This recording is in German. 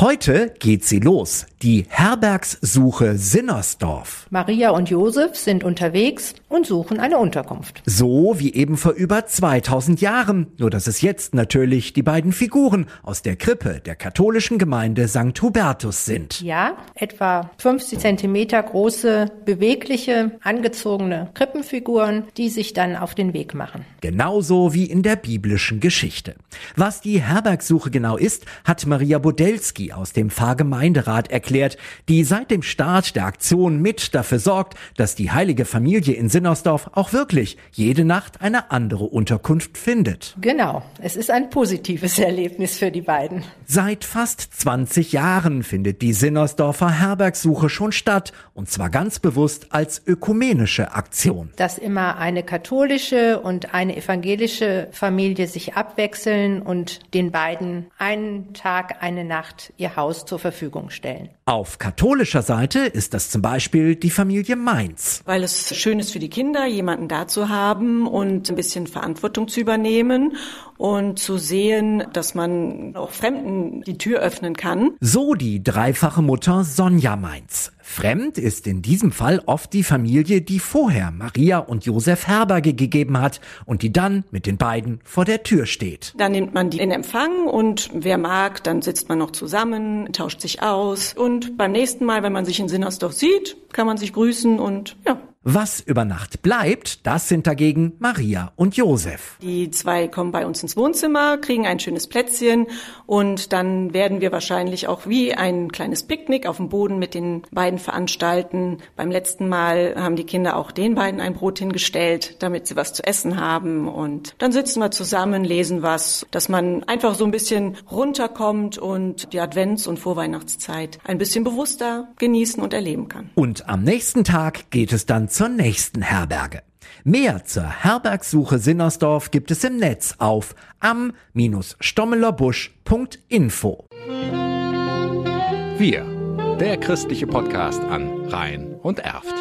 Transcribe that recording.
Heute geht sie los, die Herbergssuche Sinnersdorf. Maria und Josef sind unterwegs und suchen eine Unterkunft. So wie eben vor über 2000 Jahren, nur dass es jetzt natürlich die beiden Figuren aus der Krippe der katholischen Gemeinde St. Hubertus sind. Ja, etwa 50 Zentimeter große, bewegliche, angezogene Krippenfiguren, die sich dann auf den Weg machen. Genauso wie in der biblischen Geschichte. Was die Herbergssuche genau ist, hat Maria Bodelski aus dem Pfarrgemeinderat erklärt, die seit dem Start der Aktion mit dafür sorgt, dass die heilige Familie in Sinnersdorf auch wirklich jede Nacht eine andere Unterkunft findet. Genau, es ist ein positives Erlebnis für die beiden. Seit fast 20 Jahren findet die Sinnersdorfer Herbergsuche schon statt und zwar ganz bewusst als ökumenische Aktion. Dass immer eine katholische und eine evangelische Familie sich abwechseln und den beiden einen Tag, eine Nacht ihr Haus zur Verfügung stellen. Auf katholischer Seite ist das zum Beispiel die Familie Mainz. Weil es schön ist für die Kinder, jemanden da zu haben und ein bisschen Verantwortung zu übernehmen und zu sehen, dass man auch Fremden die Tür öffnen kann. So die dreifache Mutter Sonja Mainz. Fremd ist in diesem Fall oft die Familie, die vorher Maria und Josef Herberge gegeben hat und die dann mit den beiden vor der Tür steht. Dann nimmt man die in Empfang und wer mag, dann sitzt man noch zusammen, tauscht sich aus und beim nächsten Mal, wenn man sich in Sinnersdorf sieht, kann man sich grüßen und ja, was über Nacht bleibt, das sind dagegen Maria und Josef. Die zwei kommen bei uns ins Wohnzimmer, kriegen ein schönes Plätzchen und dann werden wir wahrscheinlich auch wie ein kleines Picknick auf dem Boden mit den beiden veranstalten. Beim letzten Mal haben die Kinder auch den beiden ein Brot hingestellt, damit sie was zu essen haben und dann sitzen wir zusammen, lesen was, dass man einfach so ein bisschen runterkommt und die Advents- und Vorweihnachtszeit ein bisschen bewusster genießen und erleben kann. Und am nächsten Tag geht es dann zur nächsten Herberge. Mehr zur Herbergsuche Sinnersdorf gibt es im Netz auf am-stommelerbusch.info. Wir, der christliche Podcast an Rhein und Erft.